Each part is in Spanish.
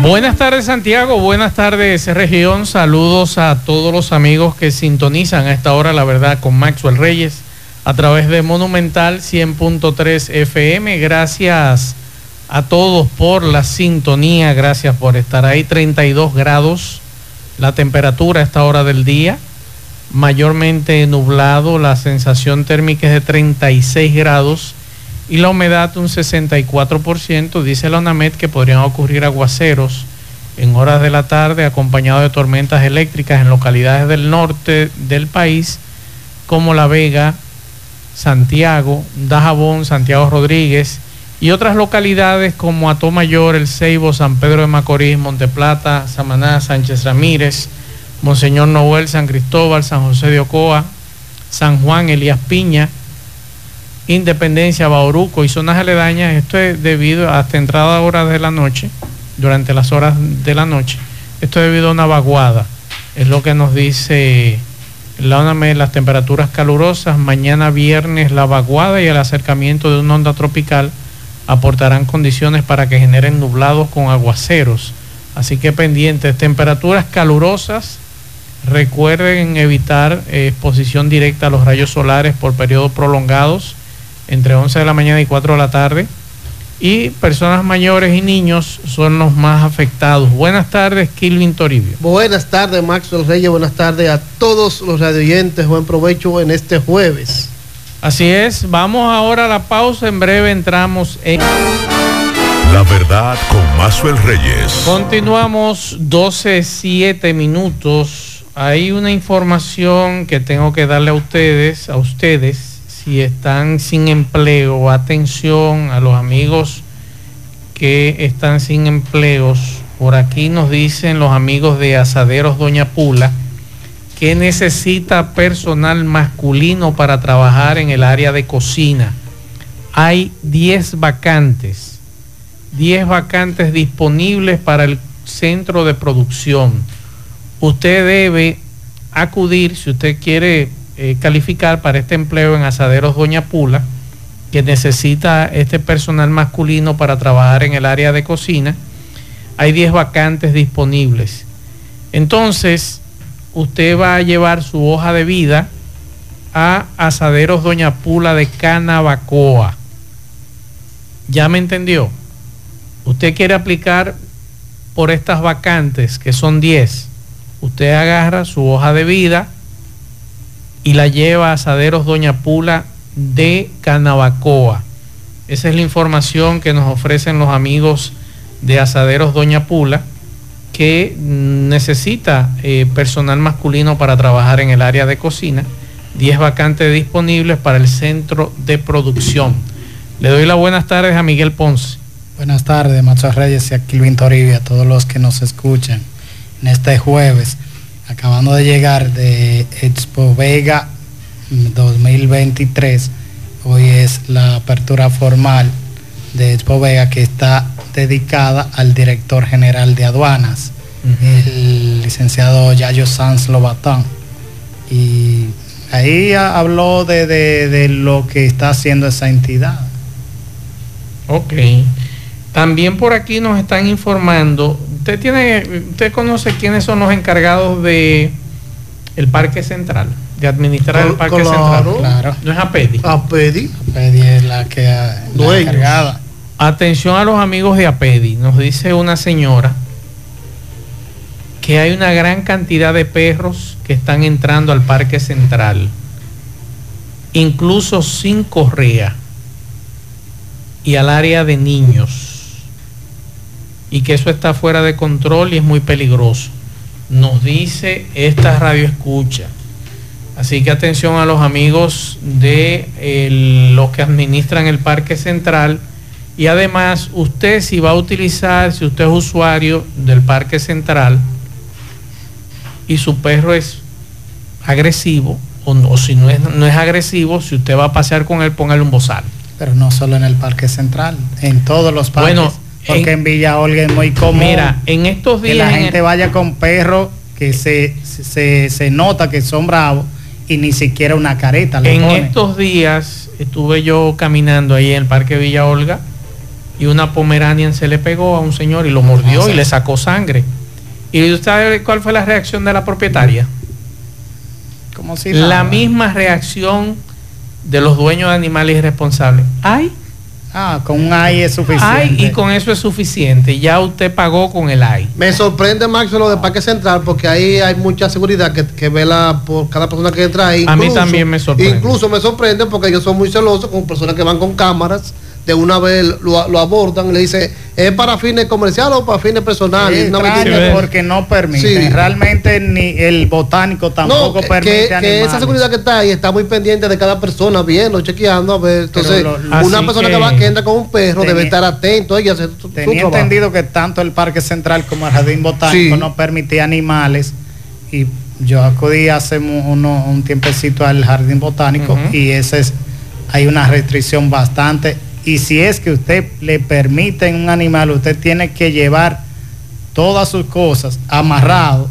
Buenas tardes Santiago, buenas tardes región, saludos a todos los amigos que sintonizan a esta hora, la verdad, con Maxwell Reyes a través de Monumental 100.3 FM. Gracias a todos por la sintonía, gracias por estar ahí. 32 grados la temperatura a esta hora del día, mayormente nublado, la sensación térmica es de 36 grados y la humedad un 64%. Dice la ONAMED que podrían ocurrir aguaceros en horas de la tarde acompañado de tormentas eléctricas en localidades del norte del país como La Vega, Santiago, Dajabón, Santiago Rodríguez y otras localidades como Atomayor, El Ceibo, San Pedro de Macorís, Monteplata, Samaná, Sánchez Ramírez, Monseñor Noel, San Cristóbal, San José de Ocoa, San Juan, Elías Piña, Independencia, Bauruco y zonas aledañas. Esto es debido hasta entrada horas de la noche, durante las horas de la noche. Esto es debido a una vaguada. Es lo que nos dice la ONAME, las temperaturas calurosas. Mañana viernes la vaguada y el acercamiento de una onda tropical aportarán condiciones para que generen nublados con aguaceros. Así que pendientes, temperaturas calurosas. Recuerden evitar eh, exposición directa a los rayos solares por periodos prolongados entre 11 de la mañana y 4 de la tarde. Y personas mayores y niños son los más afectados. Buenas tardes, Kilvin Toribio. Buenas tardes, Maxwell Reyes. Buenas tardes a todos los radioyentes. Buen provecho en este jueves. Así es. Vamos ahora a la pausa. En breve entramos en... La verdad con Maxwell Reyes. Continuamos 12, 7 minutos. Hay una información que tengo que darle a ustedes, a ustedes si están sin empleo, atención a los amigos que están sin empleos. Por aquí nos dicen los amigos de Asaderos Doña Pula que necesita personal masculino para trabajar en el área de cocina. Hay 10 vacantes, 10 vacantes disponibles para el centro de producción. Usted debe acudir, si usted quiere eh, calificar para este empleo en Asaderos Doña Pula, que necesita este personal masculino para trabajar en el área de cocina. Hay 10 vacantes disponibles. Entonces, usted va a llevar su hoja de vida a Asaderos Doña Pula de Canabacoa. ¿Ya me entendió? Usted quiere aplicar por estas vacantes, que son 10. Usted agarra su hoja de vida, y la lleva a Asaderos Doña Pula de Canabacoa. Esa es la información que nos ofrecen los amigos de Asaderos Doña Pula, que necesita eh, personal masculino para trabajar en el área de cocina. 10 vacantes disponibles para el centro de producción. Le doy las buenas tardes a Miguel Ponce. Buenas tardes, Macho Reyes y a Kilvin Toribia, a todos los que nos escuchan en este jueves acabando de llegar de Expo Vega 2023. Hoy es la apertura formal de Expo Vega que está dedicada al director general de aduanas, el licenciado Yayo Sanz Lobatón. Y ahí habló de, de lo que está haciendo esa entidad. Ok. También por aquí nos están informando usted tiene, usted conoce quiénes son los encargados de el Parque Central, de administrar el Parque Central. Claro. No es APEDI. APEDI. APEDI es la que la encargada. Atención a los amigos de APEDI. Nos dice una señora que hay una gran cantidad de perros que están entrando al Parque Central, incluso sin correa, y al área de niños y que eso está fuera de control y es muy peligroso. Nos dice esta radio escucha. Así que atención a los amigos de los que administran el Parque Central. Y además, usted si va a utilizar, si usted es usuario del Parque Central y su perro es agresivo o, si no es, no es agresivo, si usted va a pasear con él, póngale un bozal. Pero no solo en el Parque Central, en todos los parques. Bueno, porque en, Villa Olga es muy común. Mira, en estos días. Que la gente vaya con perros que se, se, nota que son bravos y ni siquiera una careta. en estos días estuve yo caminando ahí en el Parque Villa Olga y una Pomeranian se le pegó a un señor y lo mordió ah, y le sacó sangre. ¿Y usted sabe cuál fue la reacción de la propietaria? Como si la misma reacción de los dueños de animales irresponsables. ¡Ay! Ah, con un AI es suficiente. Ay, y con eso es suficiente. Ya usted pagó con el AI. Me sorprende, Max, lo de Parque Central, porque ahí hay mucha seguridad que, que vela por cada persona que entra ahí. A mí también me sorprende. Incluso me sorprende porque ellos son muy celosos con personas que van con cámaras de una vez lo, abordan, le dice, ¿es para fines comerciales o para fines personales? porque no permite. Realmente ni el botánico tampoco permite. Que, esa seguridad que está ahí está muy pendiente de cada persona, viendo, chequeando, a ver. Entonces, una persona que, va, que entra con un perro debe estar atento. Ella tenía entendido que tanto el Parque Central como el Jardín Botánico no permitía animales y yo acudí hace un tiempecito al Jardín Botánico y ese es, hay una restricción bastante y si es que usted le permite un animal, usted tiene que llevar todas sus cosas amarrado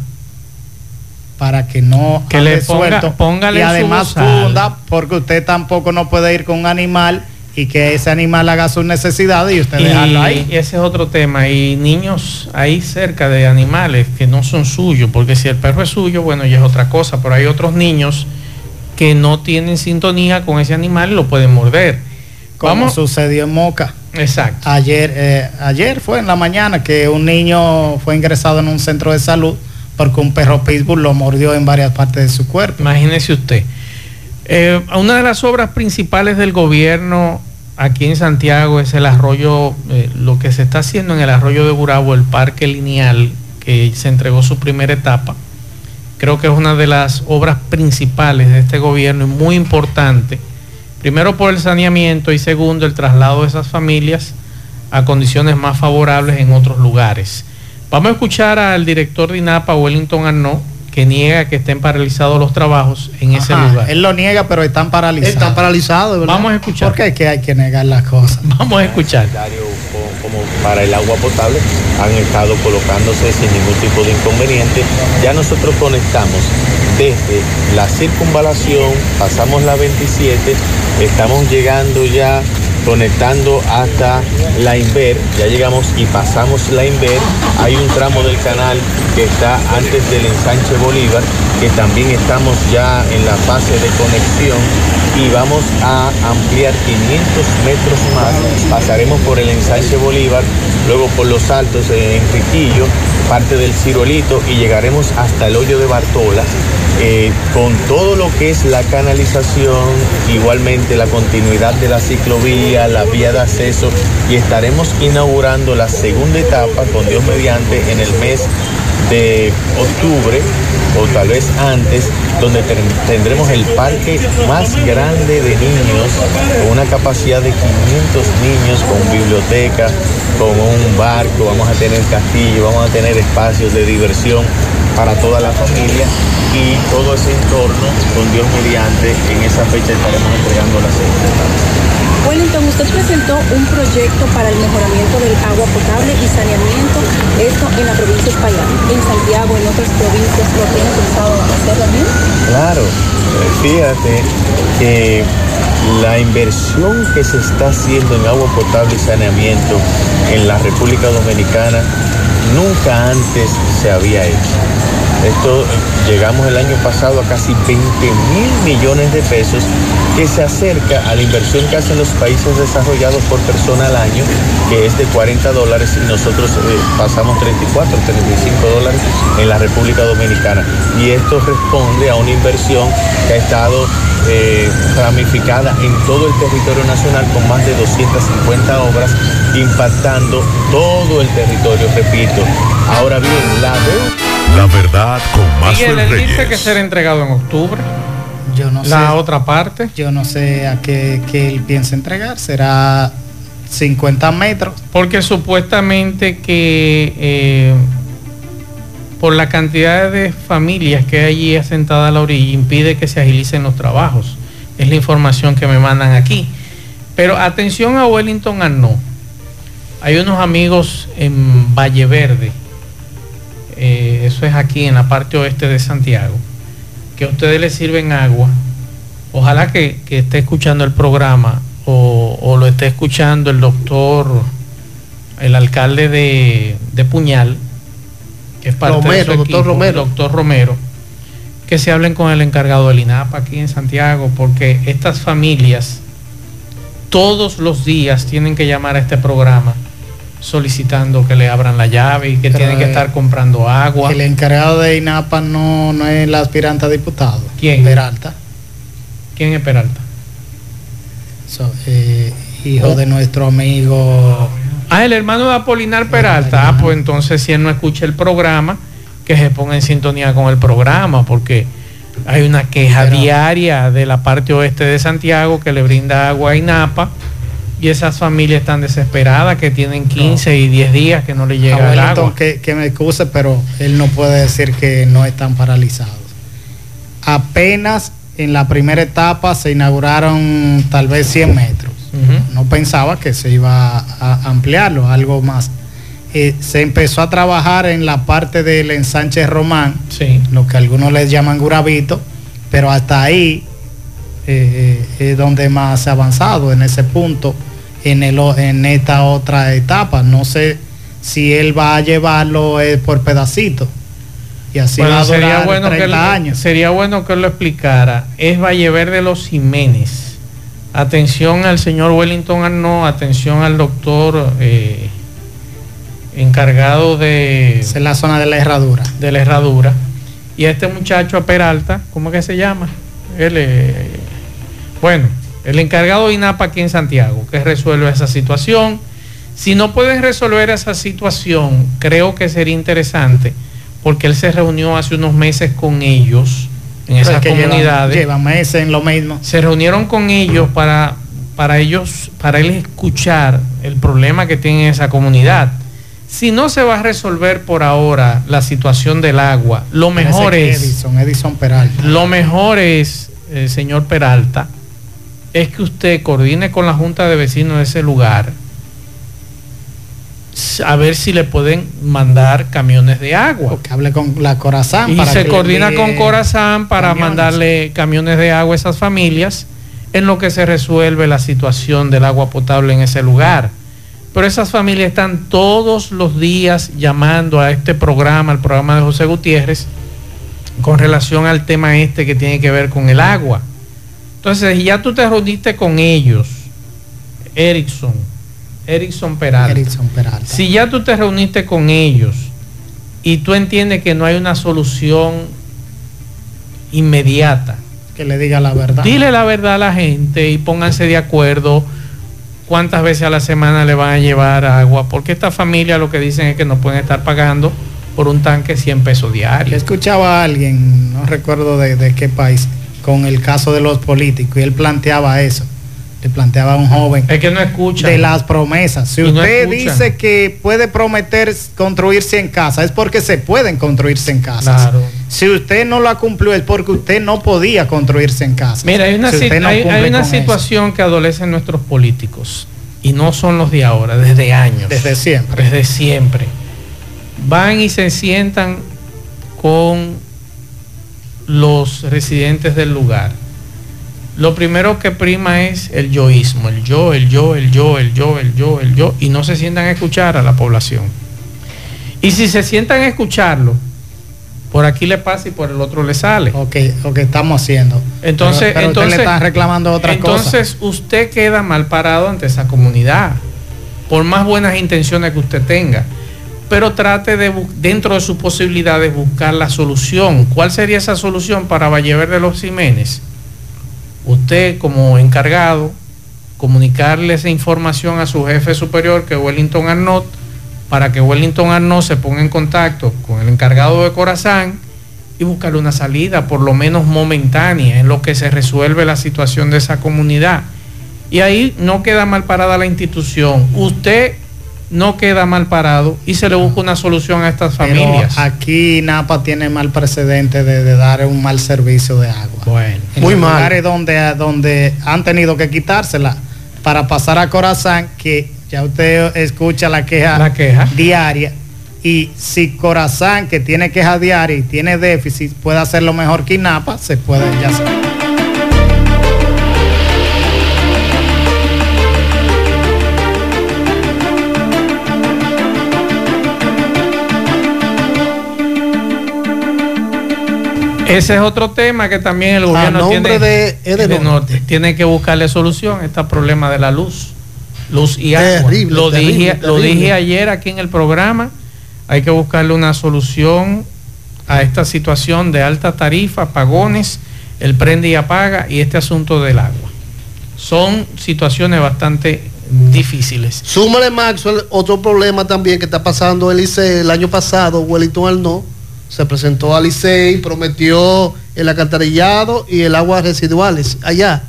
para que no que le suelto y además funda porque usted tampoco no puede ir con un animal y que ese animal haga sus necesidades y usted dejarlo ahí. Y ese es otro tema. Y niños ahí cerca de animales que no son suyos, porque si el perro es suyo, bueno, ya es otra cosa, pero hay otros niños que no tienen sintonía con ese animal y lo pueden morder como sucedió en Moca. Exacto. Ayer, eh, ayer fue en la mañana que un niño fue ingresado en un centro de salud porque un perro pitbull lo mordió en varias partes de su cuerpo. Imagínese usted. Eh, una de las obras principales del gobierno aquí en Santiago es el arroyo, eh, lo que se está haciendo en el arroyo de Burabo, el parque lineal, que se entregó su primera etapa. Creo que es una de las obras principales de este gobierno y muy importante Primero por el saneamiento y segundo el traslado de esas familias a condiciones más favorables en otros lugares. Vamos a escuchar al director de INAPA, Wellington Arnaud, que niega que estén paralizados los trabajos en ese lugar. Él lo niega, pero están paralizados. Están paralizados, ¿verdad? Vamos a escuchar. ¿Por qué que hay que negar las cosas? Vamos a escuchar. Como para el agua potable han estado colocándose sin ningún tipo de inconveniente. Ya nosotros conectamos desde la circunvalación, pasamos la 27, estamos llegando ya conectando hasta la Inver, ya llegamos y pasamos la Inver, hay un tramo del canal que está antes del ensanche Bolívar, que también estamos ya en la fase de conexión y vamos a ampliar 500 metros más, pasaremos por el ensanche Bolívar, luego por los altos en Enriquillo, parte del Cirolito y llegaremos hasta el hoyo de Bartola eh, con todo lo que es la canalización, igualmente la continuidad de la ciclovía, la vía de acceso y estaremos inaugurando la segunda etapa con Dios mediante en el mes de octubre o tal vez antes, donde tendremos el parque más grande de niños, con una capacidad de 500 niños, con biblioteca, con un barco, vamos a tener castillo, vamos a tener espacios de diversión para toda la familia y todo ese entorno con Dios mediante, en esa fecha estaremos entregando la segunda Wellington, usted presentó un proyecto para el mejoramiento del agua potable y saneamiento, esto en la provincia de España, en Santiago, en otras provincias, ¿lo tiene pensado hacer también? Claro, fíjate que la inversión que se está haciendo en agua potable y saneamiento en la República Dominicana nunca antes se había hecho. Esto llegamos el año pasado a casi 20 mil millones de pesos, que se acerca a la inversión que hacen los países desarrollados por persona al año, que es de 40 dólares y nosotros eh, pasamos 34, 35 dólares en la República Dominicana. Y esto responde a una inversión que ha estado eh, ramificada en todo el territorio nacional con más de 250 obras impactando todo el territorio, repito. Ahora bien, la La verdad con más Reyes. dice que será entregado en octubre. Yo no sé. La otra parte. Yo no sé a qué, él piensa entregar. Será 50 metros. Porque supuestamente que eh, por la cantidad de familias que hay allí asentadas a la orilla impide que se agilicen los trabajos. Es la información que me mandan aquí. Pero atención a Wellington Arnaud. Hay unos amigos en Valle Verde, eh, eso es aquí en la parte oeste de Santiago, que a ustedes les sirven agua. Ojalá que, que esté escuchando el programa o, o, lo esté escuchando el doctor, el alcalde de, de Puñal, que es parte Romero, de su doctor Romero. doctor Romero, que se hablen con el encargado del INAPA aquí en Santiago, porque estas familias todos los días tienen que llamar a este programa solicitando que le abran la llave y que Pero, tienen que eh, estar comprando agua. El encargado de INAPA no, no es el aspirante a diputado. ¿Quién? Peralta. ¿Quién es Peralta? So, eh, hijo Oh. de nuestro amigo. Ah, el hermano de Apolinar Peralta. Ah, pues entonces si él no escucha el programa, que se ponga en sintonía con el programa, porque hay una queja Pero- diaria de la parte oeste de Santiago que le brinda agua a INAPA y esas familias están desesperadas que tienen 15 y 10 días que no le a llega el Wellington, agua. que, que me excuse, pero él no puede decir que no están paralizados. Apenas en la primera etapa se inauguraron tal vez 100 metros. No pensaba que se iba a ampliarlo, algo más. Eh, se empezó a trabajar en la parte del ensanche Román, Sí. lo que algunos les llaman Gurabito, pero hasta ahí eh, eh, es donde más se ha avanzado en ese punto, en, el, en esta otra etapa. No sé si él va a llevarlo eh, por pedacitos. Y así va Bueno, a durar sería bueno, que 30 él, años. sería bueno que él lo explicara. Es Valleverde Los Jiménez. Atención al señor Wellington Arnaud, atención al doctor eh, encargado de, es la zona de la herradura. de la herradura. Y a este muchacho a Peralta, ¿cómo que se llama? Él, eh, bueno, el encargado de INAPA aquí en Santiago, que resuelve esa situación. Si no pueden resolver esa situación, creo que sería interesante, porque él se reunió hace unos meses con ellos en Pero esas es que llevan- comunidades Llevan meses en lo mismo. se reunieron con ellos para, para ellos, para él escuchar el problema que tiene esa comunidad. Si no se va a resolver por ahora la situación del agua, lo mejor es, Edison, Edison Peralta. lo mejor es, eh, señor Peralta, es que usted coordine con la Junta de Vecinos de ese lugar a ver si le pueden mandar camiones de agua. O que hable con la Corazán. Y para se que coordina con Corazán para camiones. mandarle camiones de agua a esas familias en lo que se resuelve la situación del agua potable en ese lugar. Pero esas familias están todos los días llamando a este programa, al programa de José Gutiérrez, con relación al tema este que tiene que ver con el agua. Entonces, ya tú te reuniste con ellos, Erickson, Erickson Peralta. Edison Peralta. Si ya tú te reuniste con ellos y tú entiendes que no hay una solución inmediata, Que le diga la verdad. dile la verdad a la gente y pónganse de acuerdo cuántas veces a la semana le van a llevar agua, porque esta familia lo que dicen es que no pueden estar pagando por un tanque 100 pesos diarios. escuchaba a alguien, no recuerdo de, de qué país, con el caso de los políticos y él planteaba eso. Le planteaba a un joven Es que no escuchan. de las promesas. Si no usted dice que puede prometer construirse en casa, es porque se pueden construirse en casas. Claro. Si usted no lo cumplió, es porque usted no podía construirse en casa. Mira, hay una, Si sit- usted no hay- hay cumple una con eso. situación que adolecen nuestros políticos y no son los de ahora, desde años. Desde siempre. desde siempre. Van y se sientan con los residentes del lugar. Lo primero que prima es el yoísmo, el yo, el yo, el yo, el yo, el yo, el yo, y no se sientan a escuchar a la población. Y si se sientan a escucharlo, por aquí le pasa y por el otro le sale. O que, o que estamos haciendo. Entonces, pero, pero entonces usted le está reclamando otra cosa. entonces usted queda mal parado ante esa comunidad, por más buenas intenciones que usted tenga. Pero trate de, dentro de sus posibilidades, buscar la solución. ¿Cuál sería esa solución para Vallever de los Jiménez? Usted como encargado, comunicarle esa información a su jefe superior, que es Wellington Arnott, para que Wellington Arnott se ponga en contacto con el encargado de Corazán y buscarle una salida, por lo menos momentánea, en lo que se resuelve la situación de esa comunidad. Y ahí no queda mal parada la institución. Usted no queda mal parado y se le busca una solución a estas Pero familias. aquí Napa tiene mal precedente de, de dar un mal servicio de agua. Bueno, En Muy los mal. lugares donde, donde han tenido que quitársela para pasar a Corazán, que ya usted escucha la queja, La queja. diaria. Y si Corazán, que tiene queja diaria y tiene déficit, puede hacerlo mejor que Napa, se puede ya se- ese es otro tema que también el gobierno tiene, de. Edenorte, tiene que buscarle solución a este problema de la luz. Luz y agua. Terrible, lo, terrible, dije, lo terrible. dije ayer aquí en el programa. Hay que buscarle una solución a esta situación de alta tarifa, apagones, el prende y apaga y este asunto del agua. Son situaciones bastante difíciles. Súmale, Maxwell, otro problema también que está pasando el Licey el año pasado, Wellington Arnaud se presentó al Licey, prometió el alcantarillado y el agua residuales allá.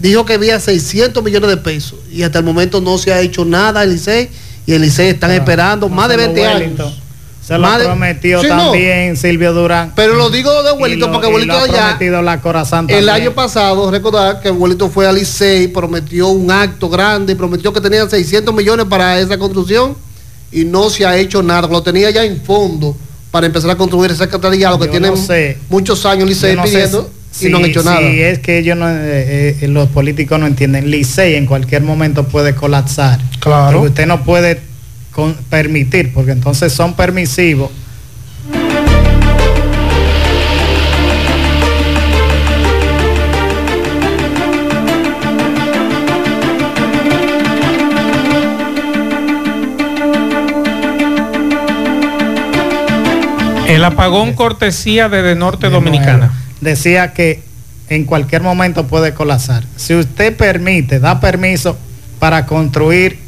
Dijo que había 600 millones de pesos y hasta el momento no se ha hecho nada el Licey y el Licey están esperando más de 20 Wellington. años. Se lo prometió Sí, no. también Silvio Durán. Pero lo digo de lo- porque ha allá prometido la Corazán El año pasado, recordar que Wellington fue al Licey, prometió un acto grande, prometió que tenían 600 millones para esa construcción y no se ha hecho nada. Lo tenía ya en fondo para empezar a construir ese alcantarillado que Yo tiene no sé. muchos años Licey no pidiendo y si- no han hecho nada. Si es que ellos no, eh, eh, los políticos no entienden. Licey en cualquier momento puede colapsar. Claro. Porque usted no puede con- permitir, porque entonces son permisivos. El apagón cortesía de, de Norte de Dominicana. nuevo. Decía que en cualquier momento puede colapsar. Si usted permite, da permiso para construir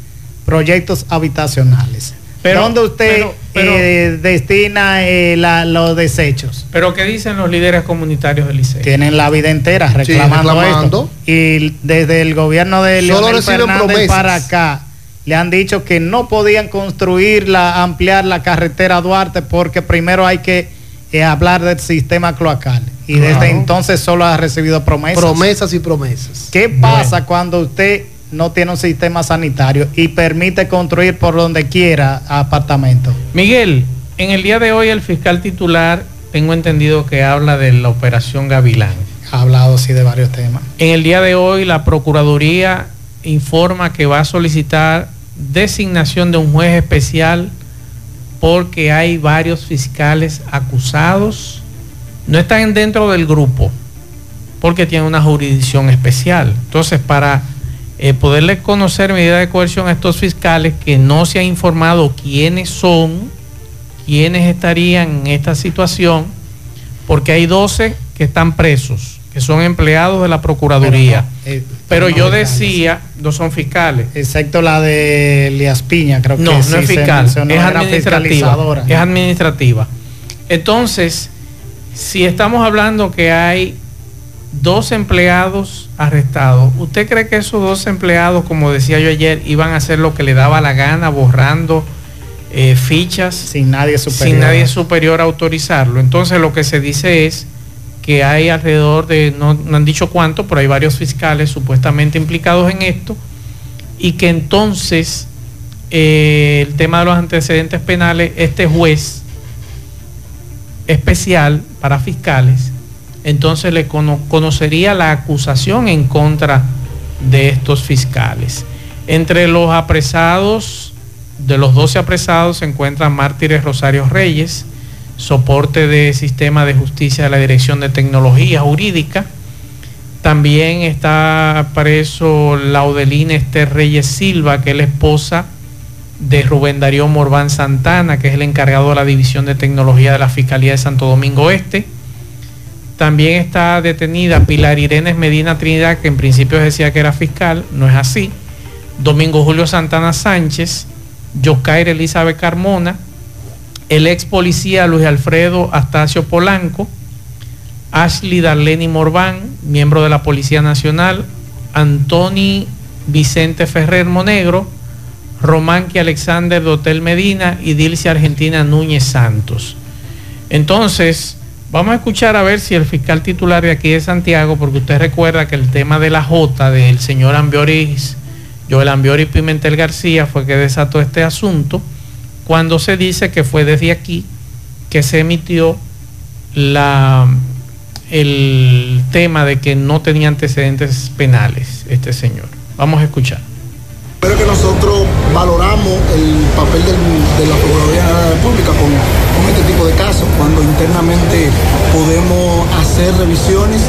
proyectos habitacionales. Pero- ¿Dónde usted pero- pero- eh, destina eh, la- los desechos? Pero ¿qué dicen los líderes comunitarios del Liceo? Tienen la vida entera reclamando, reclamando. esto. Y desde el gobierno de Leonel reciben Fernández promesas. para acá le han dicho que no podían construir la ampliar la carretera Duarte porque primero hay que eh, hablar del sistema cloacal y Claro. desde entonces solo ha recibido promesas. Promesas y promesas. ¿Qué pasa cuando usted no tiene un sistema sanitario y permite construir por donde quiera apartamentos? Miguel, en el día de hoy el fiscal titular, tengo entendido que habla de la operación Gavilán. Ha hablado sí de varios temas. En el día de hoy la Procuraduría informa que va a solicitar designación de un juez especial porque hay varios fiscales acusados. No están dentro del grupo porque tienen una jurisdicción especial. Entonces, para eh, poderle conocer medida de coerción a estos fiscales que no se ha informado quiénes son, quiénes estarían en esta situación, porque hay 12 que están presos, que son empleados de la Procuraduría. Pero, no, eh, Pero no yo fiscales. decía, no son fiscales. Excepto la de Elías Piña, creo No, que no sí es fiscal, es administrativa. Es administrativa. Entonces, si estamos hablando que hay dos empleados arrestados, ¿usted cree que esos dos empleados, como decía yo ayer, iban a hacer lo que le daba la gana, borrando eh, fichas? sin nadie superior. sin nadie superior a autorizarlo. Entonces lo que se dice es que hay alrededor de, no, han dicho cuánto, pero hay varios fiscales supuestamente implicados en esto y que entonces eh, el tema de los antecedentes penales, este juez especial para fiscales, entonces le cono- conocería la acusación en contra de estos fiscales. Entre los apresados, de los 12 apresados, se encuentran Mártires Rosario Reyes, soporte de sistema de justicia de la Dirección de Tecnología Jurídica. También está preso Laudelina Esther Reyes Silva, que es la esposa de Rubén Darío Morván Santana, que es el encargado de la División de Tecnología de la Fiscalía de Santo Domingo Este. También está detenida Pilar Irenes Medina Trinidad, que en principio decía que era fiscal, no es así. Domingo Julio Santana Sánchez, Yocair Elizabeth Carmona, el ex policía Luis Alfredo Astacio Polanco, Ashley Darleni Morván, miembro de la Policía Nacional, Antoni Vicente Ferrer Monegro, Román Alexander Dotel Medina y Dilce Argentina Núñez Santos. Entonces, vamos a escuchar a ver si el fiscal titular de aquí de Santiago, porque usted recuerda que el tema de la J del señor Ambioris, Joel Ambiori Pimentel García, fue que desató este asunto, cuando se dice que fue desde aquí que se emitió la, el tema de que no tenía antecedentes penales este señor. Vamos a escuchar. Pero que nosotros valoramos el papel del, de la Procuraduría de la República con, este tipo de casos, cuando internamente podemos hacer revisiones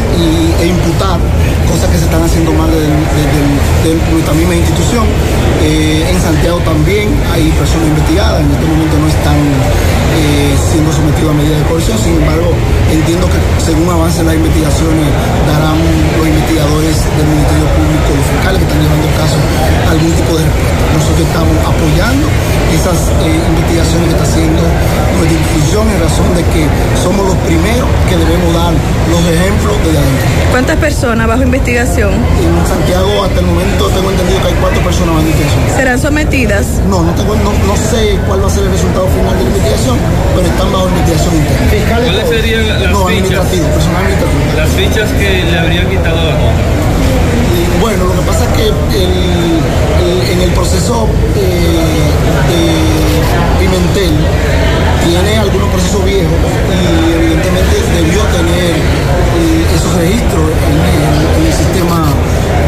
e imputar cosas que se están haciendo mal de, nuestra misma institución. Eh, en Santiago también hay personas investigadas, en este momento no están eh, siendo sometidos a medidas de coerción, sin embargo entiendo que según avancen las investigaciones darán los investigadores del Ministerio Público, los fiscales que están llevando el caso, algún tipo de. Nosotros estamos apoyando esas eh, investigaciones que está haciendo nuestra institución en razón de que somos los primeros que debemos dar los ejemplos de adentro. ¿Cuántas personas bajo investigación? En Santiago hasta el momento tengo entendido que hay cuatro personas bajo investigación. ¿Serán sometidas? No, no, tengo, no, no sé cuál va a ser el resultado final de la investigación, pero están bajo investigación interna. ¿Cuáles serían las no, fichas? administrativo, personal administrativo. Las fichas que le habrían quitado a la. Bueno, lo que pasa es que el, el, en el proceso eh, de Pimentel tiene algunos procesos viejos y evidentemente debió tener eh, esos registros en, en, en, el sistema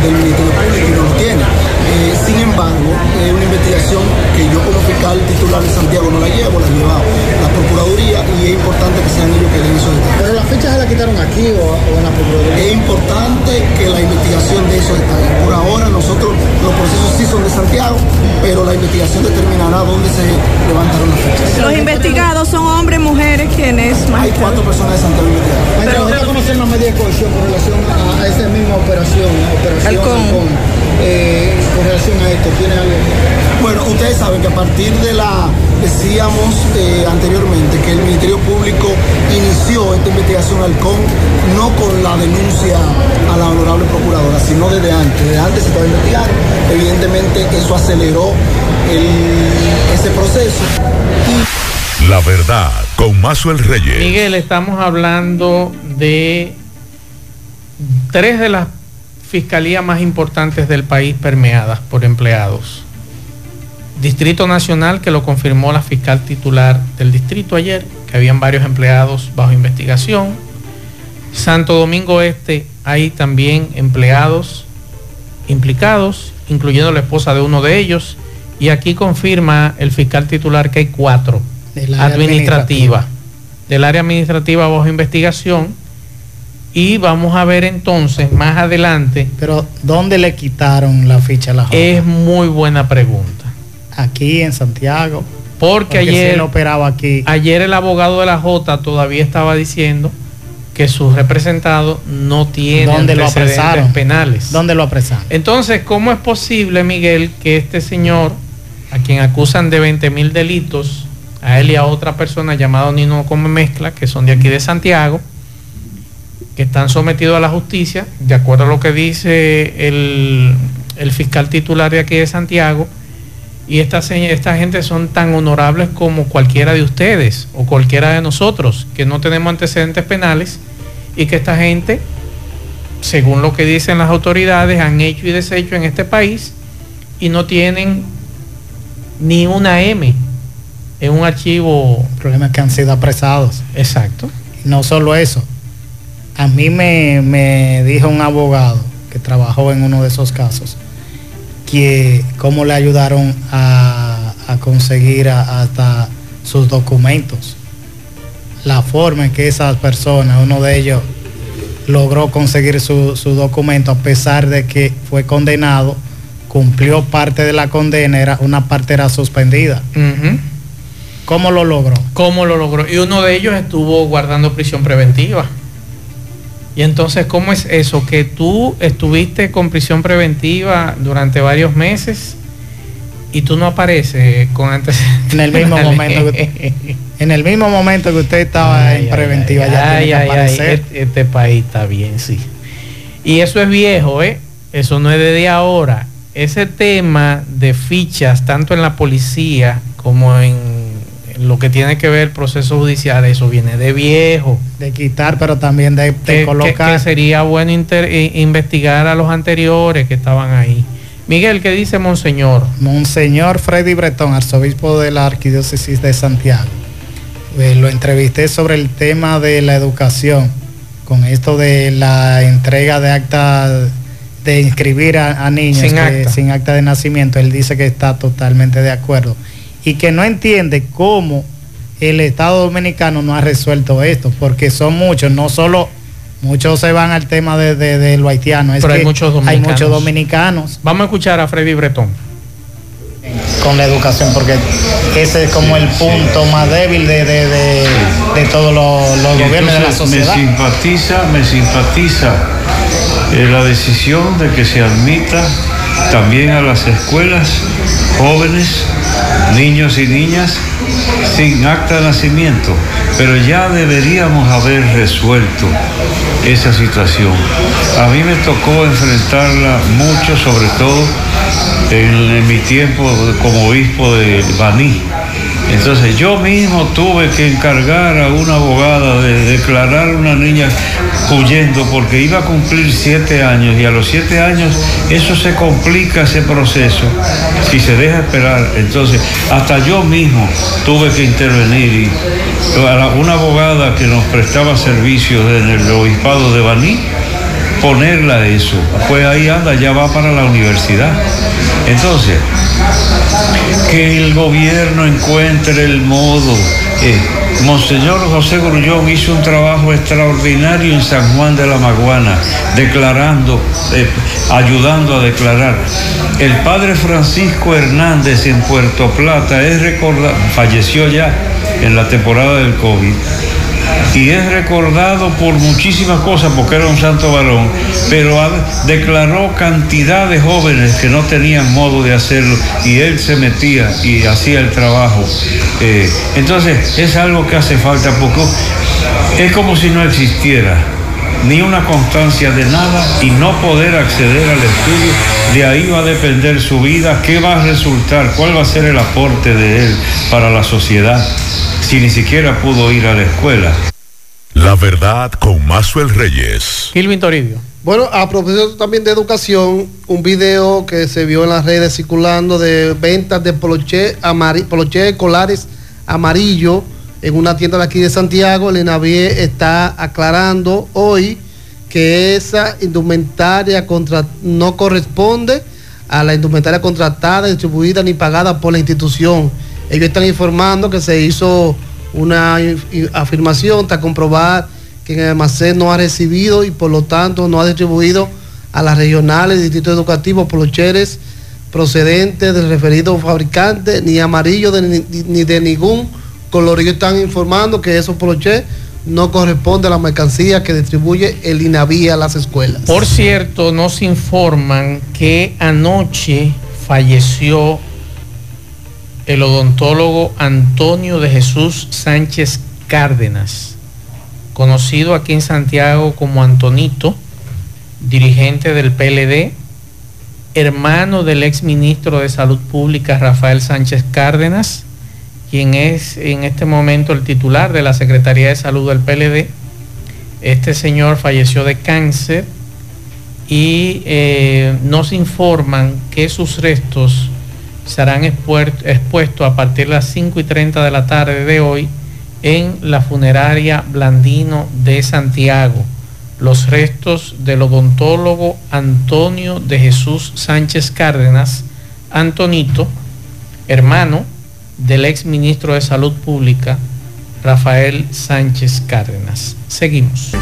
del Ministerio Público y no lo tiene. Eh, sin embargo, es una investigación que yo como fiscal titular de Santiago no la llevo, la lleva la Procuraduría y es importante que sean ellos que den esos detalles. ¿Pero las fechas se las quitaron aquí o, o en la Procuraduría? Es importante que la investigación de esos detalles. Son de Santiago, pero la investigación determinará dónde se levantaron las fechas. Los investigados son hombres, mujeres, ¿quiénes? Hay cuatro personas de investigadas. Pero conocer medidas de coerción con relación a, a esa misma operación. Halcón, eh, con relación a esto, ¿tiene algo? Bueno, ustedes saben que a partir de la, decíamos eh, anteriormente que el Ministerio Público inició esta investigación Halcón no con la denuncia a la honorable procuradora, sino desde antes. Desde antes se estaba investigando. Evidentemente eso aceleró el, ese proceso. La verdad, con Mazuel Reyes. Miguel, estamos hablando de tres de las fiscalías más importantes del país permeadas por empleados. Distrito Nacional, que lo confirmó la fiscal titular del distrito ayer, que habían varios empleados bajo investigación. Santo Domingo Este, hay también empleados implicados, incluyendo la esposa de uno de ellos. Y aquí confirma el fiscal titular que hay cuatro Del área administrativa, administrativa. del área administrativa bajo investigación. Y vamos a ver entonces más adelante. Pero ¿dónde le quitaron la ficha a la J? Es muy buena pregunta. Aquí en Santiago. Porque, ayer, operaba aquí. ayer el abogado de la J todavía estaba diciendo que su representado no tiene ¿Dónde lo apresaron? penales. ¿Dónde lo apresaron? Entonces, ¿cómo es posible, Miguel, que este señor, a quien acusan de 20 mil delitos, a él y a otra persona llamado Nino Come Mezcla, que son de aquí de Santiago, que están sometidos a la justicia, de acuerdo a lo que dice el, el fiscal titular de aquí de Santiago, y esta gente son tan honorables como cualquiera de ustedes o cualquiera de nosotros, que no tenemos antecedentes penales, y que esta gente según lo que dicen las autoridades, han hecho y deshecho en este país y no tienen ni una M en un archivo El problema es que han sido apresados. exacto. No solo eso. A mí me, me dijo un abogado que trabajó en uno de esos casos que cómo le ayudaron a, a conseguir a- hasta sus documentos. La forma en que esas personas, uno de ellos, logró conseguir su, su documento a pesar de que fue condenado, cumplió parte de la condena, era, una parte era suspendida. ¿Cómo lo logró? ¿Cómo lo logró? Y uno de ellos estuvo guardando prisión preventiva. Y entonces, ¿cómo es eso? Que tú estuviste con prisión preventiva durante varios meses y tú no apareces con antecedentes. En el mismo momento que En el mismo momento que usted estaba Ay, en preventiva ay, ya ay, tiene que ay, ay, aparecer. Este, este país está bien, sí. Y eso es viejo, ¿eh? Eso no es desde ahora. ese tema de fichas, tanto en la policía como en lo que tiene que ver proceso judicial, eso viene de viejo. De quitar, pero también de, de Que, colocar. que- que sería bueno inter- investigar a los anteriores que estaban ahí. Miguel, ¿qué dice Monseñor? Monseñor Freddy Bretón, arzobispo de la Arquidiócesis de Santiago. Eh, lo entrevisté sobre el tema de la educación, con esto de la entrega de acta, de inscribir a, a niños Sin que- acta. sin acta de nacimiento. Él dice que está totalmente de acuerdo y que no entiende cómo el Estado Dominicano no ha resuelto esto, porque son muchos, no solo muchos se van al tema de, de- de lo haitiano, es Pero hay muchos hay dominicanos. muchos dominicanos Vamos a escuchar a Freddy Bretón. con la educación, porque ese es como el punto más débil de, de, de- de todos los, los Y gobiernos de la sociedad. Me simpatiza, me simpatiza eh, la decisión de que se admita también a las escuelas jóvenes, niños y niñas sin acta de nacimiento, pero ya deberíamos haber resuelto esa situación. A mí me tocó enfrentarla mucho, sobre todo en, mi tiempo como obispo de Baní. Entonces yo mismo tuve que encargar a una abogada de declarar a una niña huyendo porque iba a cumplir siete años y a los siete años eso se complica ese proceso si se deja esperar. Entonces hasta yo mismo tuve que intervenir y una abogada que nos prestaba servicios en el obispado de Baní ponerla eso. Pues ahí anda, ya va para la universidad. Entonces, que el gobierno encuentre el modo. Eh, Monseñor José Grullón hizo un trabajo extraordinario en San Juan de la Maguana, declarando, eh, ayudando a declarar. El padre Francisco Hernández en Puerto Plata es recordado, falleció ya en la temporada del COVID y es recordado por muchísimas cosas porque era un santo varón, pero declaró cantidad de jóvenes que no tenían modo de hacerlo y él se metía y hacía el trabajo. Eh, entonces es algo que hace falta porque es como si no existiera ni una constancia de nada y no poder acceder al estudio, de ahí va a depender su vida, qué va a resultar, cuál va a ser el aporte de él para la sociedad, si ni siquiera pudo ir a la escuela. La verdad con Mazuel Reyes. Kilvin Toridio. Bueno, a propósito también de educación, un video que se vio en las redes circulando de ventas de poloché, poloché colares amarillo en una tienda de aquí de Santiago. El INAVIE está aclarando hoy que esa indumentaria contra, no corresponde a la indumentaria contratada, distribuida ni pagada por la institución. Ellos están informando que se hizo una afirmación hasta comprobar que el almacén no ha recibido y por lo tanto no ha distribuido a las regionales, distritos educativos, polocheres procedentes del referido fabricante, ni amarillo ni, de ningún color. Ellos están informando que esos poloches no corresponden a la mercancía que distribuye el INAVI a las escuelas. Por cierto, nos informan que anoche falleció el odontólogo Antonio de Jesús Sánchez Cárdenas, conocido aquí en Santiago como Antonito, dirigente del PLD, hermano del ex ministro de Salud Pública Rafael Sánchez Cárdenas, quien es en este momento el titular de la Secretaría de Salud del PLD. Este señor falleció de cáncer y eh, nos informan que sus restos serán expuestos a partir de las 5 y 30 de la tarde de hoy en la funeraria Blandino de Santiago. Los restos del odontólogo Antonio de Jesús Sánchez Cárdenas, Antonito, hermano del ex ministro de Salud Pública, Rafael Sánchez Cárdenas. Seguimos.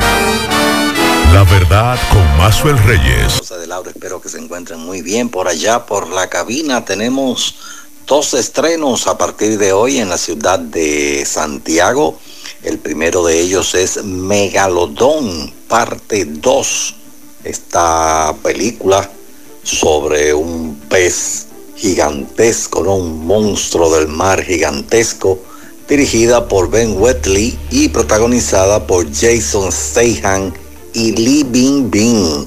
La verdad con Mazuel Reyes. De Laura, espero que se encuentren muy bien por allá, por la cabina. Tenemos dos estrenos a partir de hoy en la ciudad de Santiago. El primero de ellos es Megalodón, parte 2. Esta película sobre un pez gigantesco, ¿no? un monstruo del mar gigantesco, dirigida por Ben Wheatley y protagonizada por Jason Statham y Lee Bin Bin.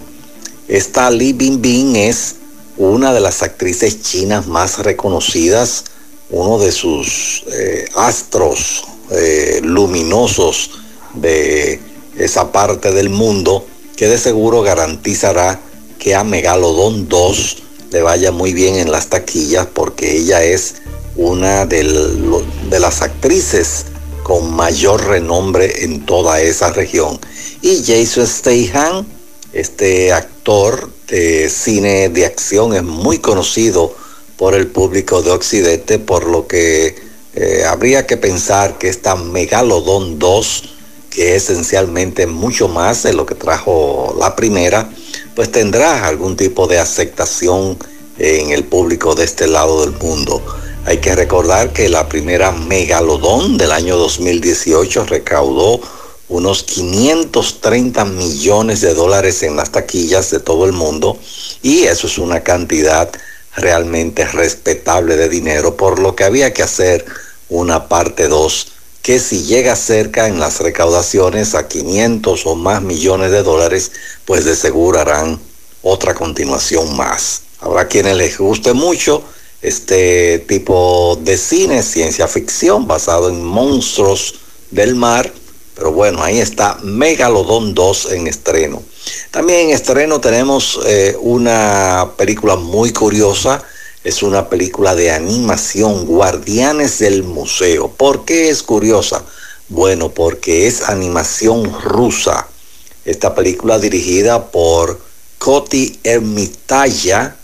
Esta Lee Bin Bin es una de las actrices chinas más reconocidas, uno de sus eh, astros eh, luminosos de esa parte del mundo, que de seguro garantizará que a Megalodon 2 le vaya muy bien en las taquillas, porque ella es una de las actrices con mayor renombre en toda esa región. Y Jason Statham, este actor de cine de acción, es muy conocido por el público de Occidente, por lo que eh, habría que pensar que esta Megalodon 2, que es esencialmente mucho más de lo que trajo la primera, pues tendrá algún tipo de aceptación en el público de este lado del mundo. Hay que recordar que la primera Megalodon del año 2018 recaudó unos 530 millones de dólares en las taquillas de todo el mundo y eso es una cantidad realmente respetable de dinero, por lo que había que hacer una parte 2 que si llega cerca en las recaudaciones a 500 o más millones de dólares, pues de seguro harán otra continuación más. Habrá quienes les guste mucho este tipo de cine, ciencia ficción, basado en monstruos del mar, pero bueno, ahí está Megalodon 2 en estreno. También en estreno tenemos eh, una película muy curiosa. Es una película de animación, Guardianes del Museo. ¿Por qué es curiosa? Bueno, porque es animación rusa. Esta película dirigida por Koti Ermitaya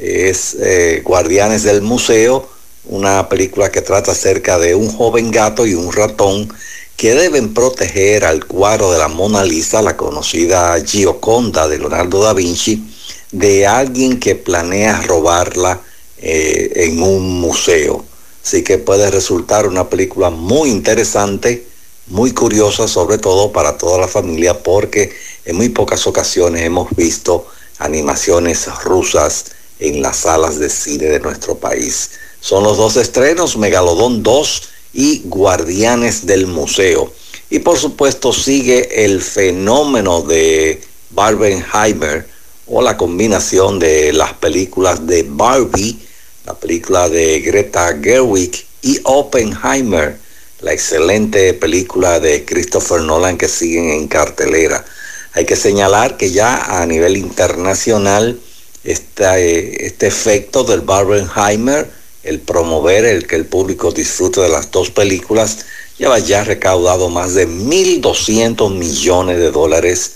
es eh, Guardianes del Museo, una película que trata acerca de un joven gato y un ratón que deben proteger al cuadro de la Mona Lisa, la conocida Gioconda de Leonardo da Vinci, de alguien que planea robarla eh, en un museo. Así que puede resultar una película muy interesante, muy curiosa, sobre todo para toda la familia, porque en muy pocas ocasiones hemos visto animaciones rusas en las salas de cine de nuestro país. Son los dos estrenos, Megalodón 2 y Guardianes del Museo. Y por supuesto sigue el fenómeno de Barbenheimer o la combinación de las películas de Barbie, la película de Greta Gerwig y Oppenheimer, la excelente película de Christopher Nolan que siguen en cartelera. Hay que señalar que ya a nivel internacional este, este efecto del Barbenheimer el promover el que el público disfrute de las dos películas, lleva ya recaudado más de 1.200 millones de dólares.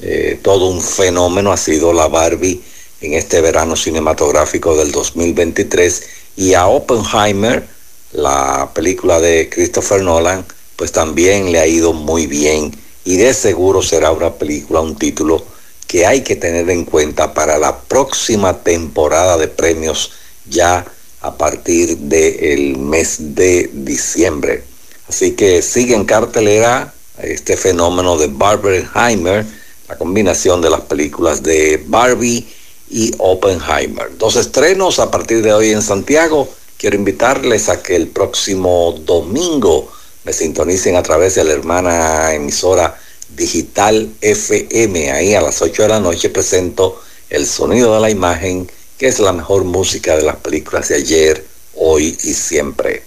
Eh, todo un fenómeno ha sido la Barbie en este verano cinematográfico del 2023 y a Oppenheimer, la película de Christopher Nolan, pues también le ha ido muy bien y de seguro será una película, un título que hay que tener en cuenta para la próxima temporada de premios ya a partir del mes de diciembre. Así que sigue en cartelera este fenómeno de Barbenheimer, la combinación de las películas de Barbie y Oppenheimer. Dos estrenos a partir de hoy en Santiago. Quiero invitarles a que el próximo domingo me sintonicen a través de la hermana emisora digital FM. Ahí a las 8 de la noche presento el sonido de la imagen que es la mejor música de las películas de ayer, hoy y siempre.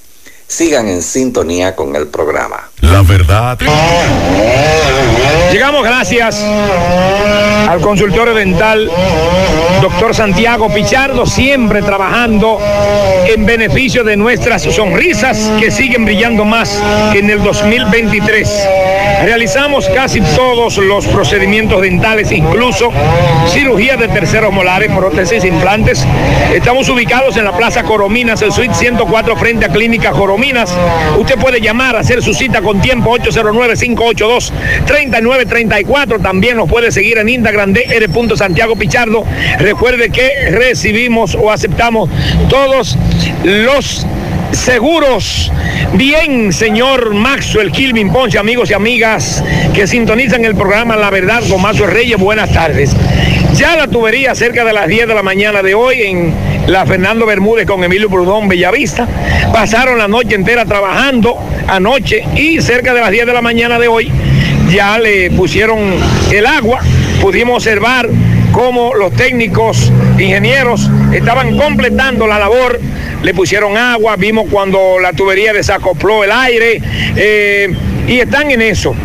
Sigan en sintonía con el programa. La verdad. Llegamos gracias al consultorio dental, doctor Santiago Pichardo, siempre trabajando en beneficio de nuestras sonrisas que siguen brillando más en el 2023. Realizamos casi todos los procedimientos dentales, incluso cirugía de terceros molares, prótesis, implantes. Estamos ubicados en la Plaza Corominas, el suite 104 frente a Clínica Corominas. Usted puede llamar, hacer su cita con tiempo 809-582-3934. También nos puede seguir en Instagram de R. Santiago Pichardo. Recuerde que recibimos o aceptamos todos los seguros. Bien, señor Maxwell Kilvin Ponce, amigos y amigas que sintonizan el programa La Verdad con Maxwell Reyes, buenas tardes. Ya la tubería cerca de las 10 de la mañana de hoy en la Fernando Bermúdez con Emilio Prudón Bellavista. Pasaron la noche entera trabajando anoche y cerca de las 10 de la mañana de hoy ya le pusieron el agua. Pudimos observar cómo los técnicos, ingenieros estaban completando la labor, le pusieron agua, vimos cuando la tubería desacopló el aire eh, y están en eso.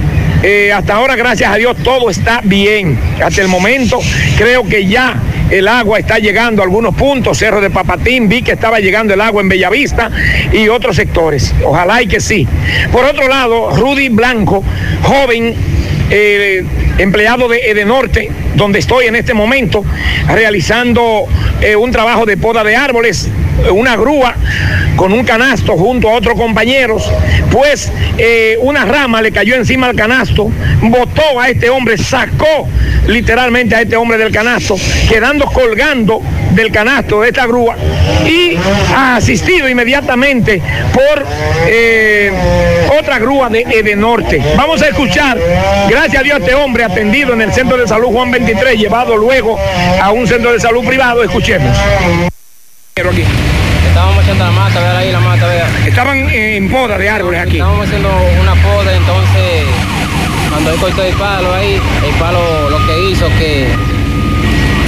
Eh, hasta ahora, gracias a Dios, todo está bien. Hasta el momento, creo que ya el agua está llegando a algunos puntos. Cerro de Papatín, vi que estaba llegando el agua en Bellavista y otros sectores. Ojalá y que sí. Por otro lado, Rudy Blanco, joven eh, empleado de Edenorte, donde estoy en este momento, realizando eh, un trabajo de poda de árboles, una grúa con un canasto junto a otros compañeros, pues eh, una rama le cayó encima al canasto, botó a este hombre, sacó literalmente a este hombre del canasto, quedando colgando del canasto de esta grúa y asistido inmediatamente por eh, otra grúa de Edenorte. Vamos a escuchar, gracias a Dios, este hombre atendido en el centro de salud Juan 23, llevado luego a un centro de salud privado. Escuchemos. Aquí. Estábamos haciendo la mata, ver ahí la mata, vea. Estaban en poda de árboles aquí. Estábamos haciendo una poda, entonces cuando él cortó el palo ahí, el palo lo que hizo que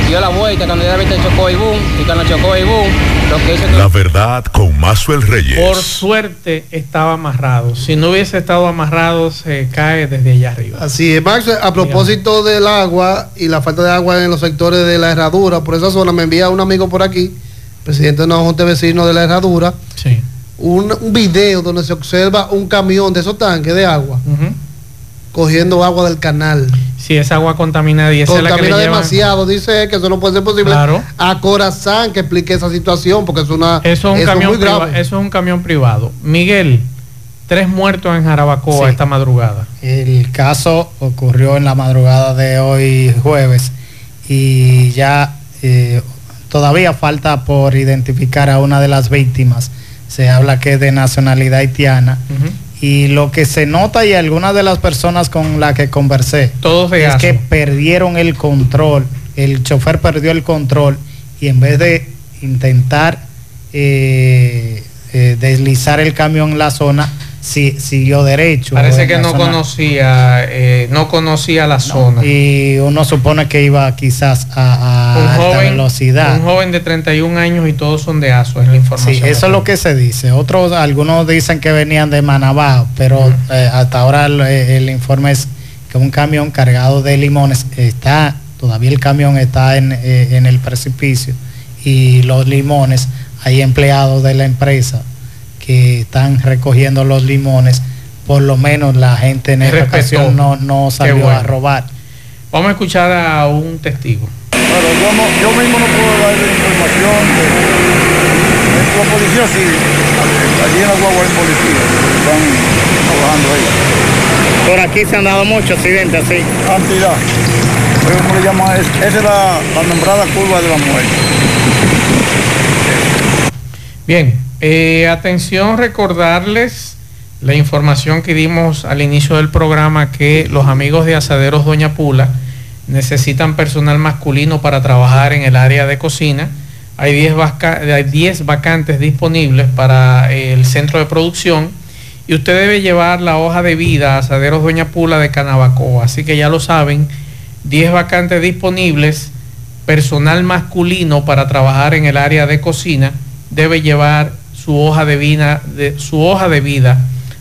dio la vuelta, cuando ya viste chocó y boom, y cuando chocó y boom, lo que hizo que... La verdad con Mazuel Reyes. Por suerte estaba amarrado. Si no hubiese estado amarrado, se cae desde allá arriba. Así es, Max, a propósito del agua y la falta de agua en los sectores de la herradura, por esa zona me envía un amigo por aquí, presidente de una junta de vecinos de la herradura, Sí. un, un video donde se observa un camión de esos tanques de agua cogiendo agua del canal. Si esa agua contaminada y esa es la que le Contamina llevan- demasiado, dice él, que eso no puede ser posible. Claro. A Corazán que explique esa situación, porque es una Eso es un eso camión muy priva- grave. eso es un camión privado. Miguel, tres muertos en Jarabacoa Sí. esta madrugada. El caso ocurrió en la madrugada de hoy jueves y ya eh, todavía falta por identificar a una de las víctimas. Se habla que es de nacionalidad haitiana. Y lo que se nota y algunas de las personas con las que conversé Todos es que perdieron el control, el chofer perdió el control y en vez de intentar eh, eh, deslizar el camión en la zona, si- siguió derecho. Parece que no zona. conocía, eh, no conocía la zona. Y uno supone que iba quizás a, a un alta joven, velocidad. un joven de 31 años y todos son de ASO, es la Sí, información. eso es lo que se dice. Otros, algunos dicen que venían de Manabao, pero eh, hasta ahora el, el informe es que un camión cargado de limones está, todavía el camión está en, eh, en el precipicio y los limones, hay empleados de la empresa que están recogiendo los limones. Por lo menos la gente en esta Respetó. ocasión no, no salió a bueno. robar. Vamos a escuchar a un testigo. Pero yo, no, yo mismo no puedo dar información. De, la policía sí, allí en la guagua hay policía, están trabajando ahí. Por aquí se han dado muchos accidentes así. Cantidad. Pero ¿Cómo le llaman? Es- Esa es la, la nombrada curva de la muerte. Bien, eh, atención, recordarles la información que dimos al inicio del programa que los amigos de Asaderos Doña Pula necesitan personal masculino para trabajar en el área de cocina. Hay 10, vaca- hay 10 vacantes disponibles para eh, el centro de producción y usted debe llevar la hoja de vida a Asaderos Doña Pula de Canabacoa. Así que ya lo saben, 10 vacantes disponibles, personal masculino para trabajar en el área de cocina debe llevar su hoja de vida, su hoja de vida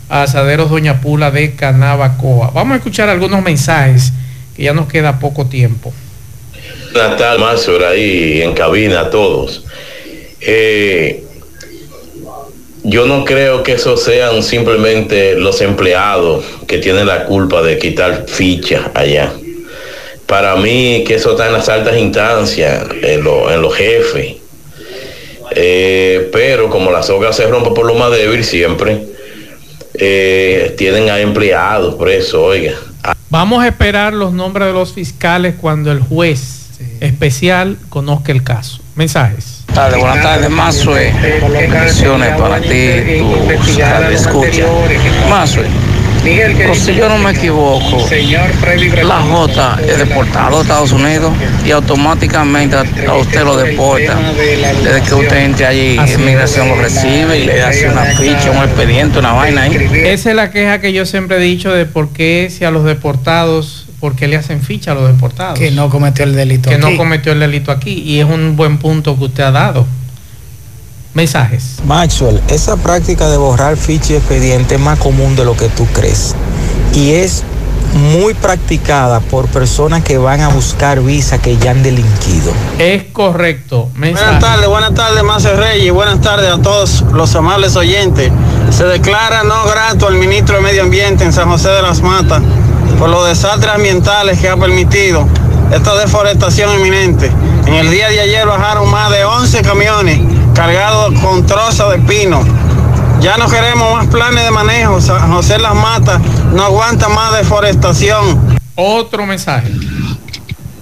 a Asaderos Doña Pula de Canabacoa. Vamos a escuchar algunos mensajes que ya nos queda poco tiempo. Natal Mazur ahí en cabina todos. Eh, yo no creo que eso sean simplemente los empleados que tienen la culpa de quitar fichas allá. Para mí que eso está en las altas instancias, en, lo- en los jefes. Eh, pero como la soga se rompe por lo más débil siempre, eh, tienen a empleados presos, oiga. Vamos a esperar los nombres de los fiscales cuando el juez especial conozca el caso. Mensajes. tardes, buenas tardes, Mazue. Bendiciones para ti, tu escucha. Mazue, pues si yo no me equivoco, la J es deportado a Estados Unidos y automáticamente a usted lo deporta. Desde que usted entre allí, inmigración lo recibe y le hace una ficha, un expediente, una vaina ahí. Esa es la queja que yo siempre he dicho de por qué si a los deportados por qué le hacen ficha a los deportados. Que no cometió el delito que aquí. no cometió el delito aquí. Y es un buen punto que usted ha dado. Mensajes. Maxwell, esa práctica de borrar ficha y expediente es más común de lo que tú crees. Y es muy practicada por personas que van a buscar visa que ya han delinquido. Es correcto. Buenas tardes, buenas tardes, Mace Reyes, y buenas tardes a todos los amables oyentes. Se declara no grato al ministro de Medio Ambiente en San José de las Matas por los desastres ambientales que ha permitido esta deforestación inminente. En el día de ayer bajaron más de 11 camiones cargados con trozos de pino. Ya no queremos más planes de manejo. San José las Matas no aguanta más deforestación. Otro mensaje.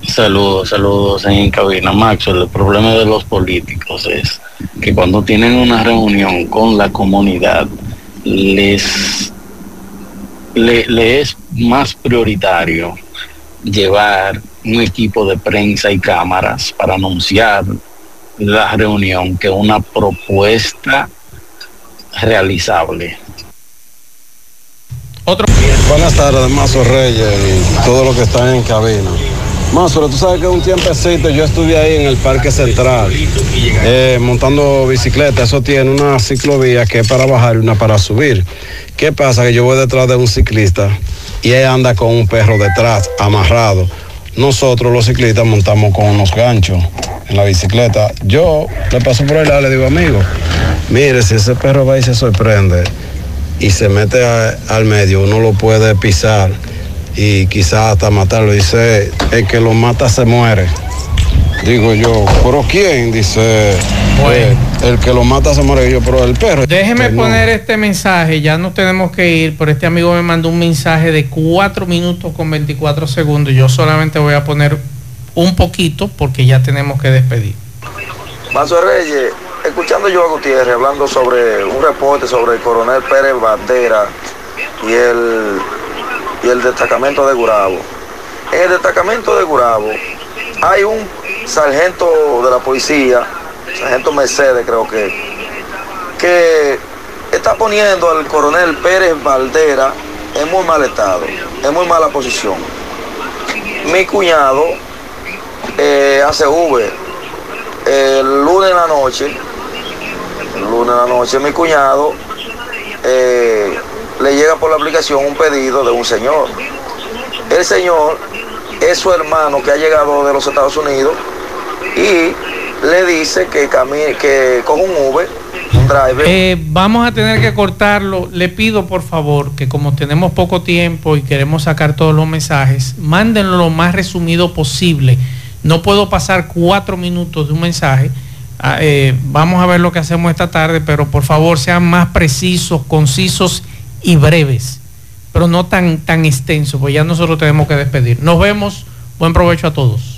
Saludos, saludos en cabina. Maxwell, el problema de los políticos es que cuando tienen una reunión con la comunidad, les le, le es más prioritario llevar un equipo de prensa y cámaras para anunciar la reunión que una propuesta realizable. Otro. Buenas tardes, Mazo Reyes y todos los que están en cabina. Mazo, tú sabes que un tiempecito yo estuve ahí en el Parque Central eh, montando bicicleta. Eso tiene una ciclovía que es para bajar y una para subir. ¿Qué pasa? Que yo voy detrás de un ciclista y él anda con un perro detrás, amarrado. Nosotros los ciclistas montamos con unos ganchos en la bicicleta. Yo le paso por y le digo, amigo, mire, si ese perro va y se sorprende y se mete al medio, uno lo puede pisar y quizás hasta matarlo. Dice, el que lo mata se muere. Digo yo, ¿pero quién? Dice, "Eh, el que lo mata se muere. Yo, pero el perro. Déjeme no. poner este mensaje, ya nos tenemos que ir, pero este amigo me mandó un mensaje de 4 minutos con 24 segundos. Yo solamente voy a poner un poquito porque ya tenemos que despedir. Mazo Reyes, escuchando yo a Gutiérrez hablando sobre un reporte sobre el coronel Pérez Bandera y el, y el destacamento de Gurabo. En el destacamento de Gurabo hay un sargento de la policía, sargento Mercedes creo que, que está poniendo al coronel Pérez Valdera en muy mal estado, en muy mala posición. Mi cuñado eh, hace Uber el lunes en la noche, lunes en la noche, mi cuñado eh, le llega por la aplicación un pedido de un señor. El señor es su hermano que ha llegado de los Estados Unidos y le dice que camine, que coja un Uber, un driver. Eh, vamos a tener que cortarlo. Le pido por favor que como tenemos poco tiempo y queremos sacar todos los mensajes, mándenlo lo más resumido posible. No puedo pasar cuatro minutos de un mensaje. Ah, eh, vamos a ver lo que hacemos esta tarde, pero por favor sean más precisos, concisos y breves, pero no tan, tan extensos, pues ya nosotros tenemos que despedir. Nos vemos. Buen provecho a todos.